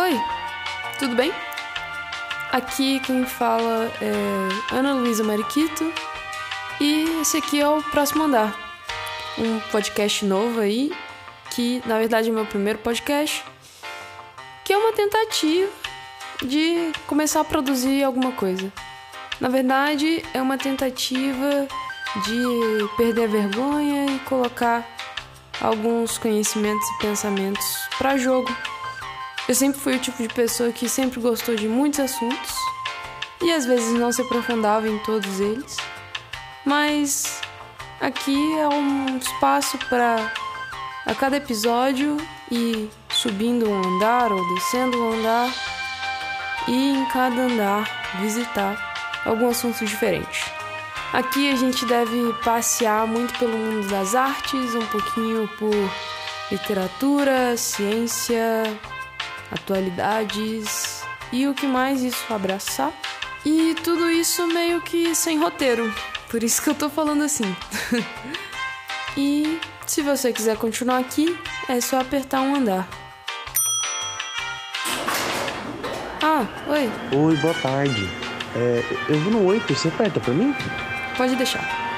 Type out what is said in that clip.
Oi, tudo bem? Aqui quem fala é Ana Luísa Mariquito e esse aqui é o Próximo Andar, um podcast novo aí, que na verdade é meu primeiro podcast, que é uma tentativa de começar a produzir alguma coisa. Na verdade, é uma tentativa de perder a vergonha e colocar alguns conhecimentos e pensamentos para jogo. Eu sempre fui o tipo de pessoa que sempre gostou de muitos assuntos e às vezes não se aprofundava em todos eles, mas aqui é um espaço para a cada episódio ir subindo um andar ou descendo um andar e em cada andar visitar algum assunto diferente. Aqui a gente deve passear muito pelo mundo das artes, um pouquinho por literatura, ciência, atualidades e o que mais isso abraçar. E tudo isso meio que sem roteiro, por isso que eu tô falando assim. e se você quiser continuar aqui, é só apertar um andar. Ah, oi. Oi, boa tarde. É, eu vou no 8, você aperta pra mim? Pode deixar.